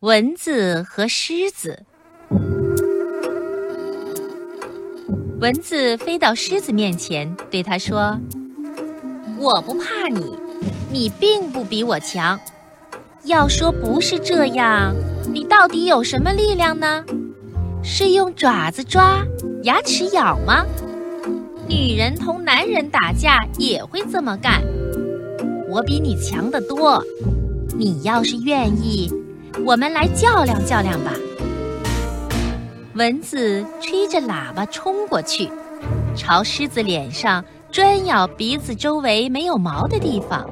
蚊子和狮子。蚊子飞到狮子面前，对他说：“我不怕你，你并不比我强。要说不是这样，你到底有什么力量呢？是用爪子抓，牙齿咬吗？女人同男人打架也会这么干。我比你强得多。你要是愿意。”我们来较量较量吧！蚊子吹着喇叭冲过去，朝狮子脸上专咬鼻子周围没有毛的地方。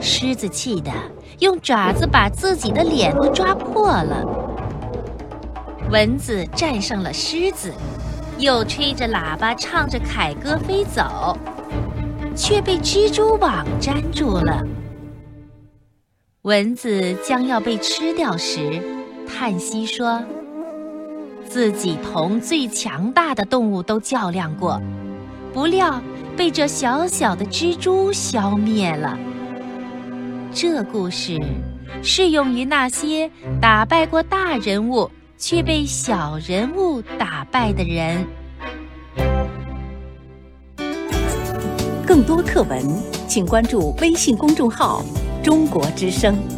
狮子气得用爪子把自己的脸都抓破了。蚊子战胜了狮子，又吹着喇叭唱着凯歌飞走，却被蜘蛛网粘住了。蚊子将要被吃掉时，叹息说：“自己同最强大的动物都较量过，不料被这小小的蜘蛛消灭了。”这故事适用于那些打败过大人物却被小人物打败的人。更多课文，请关注微信公众号。中国之声。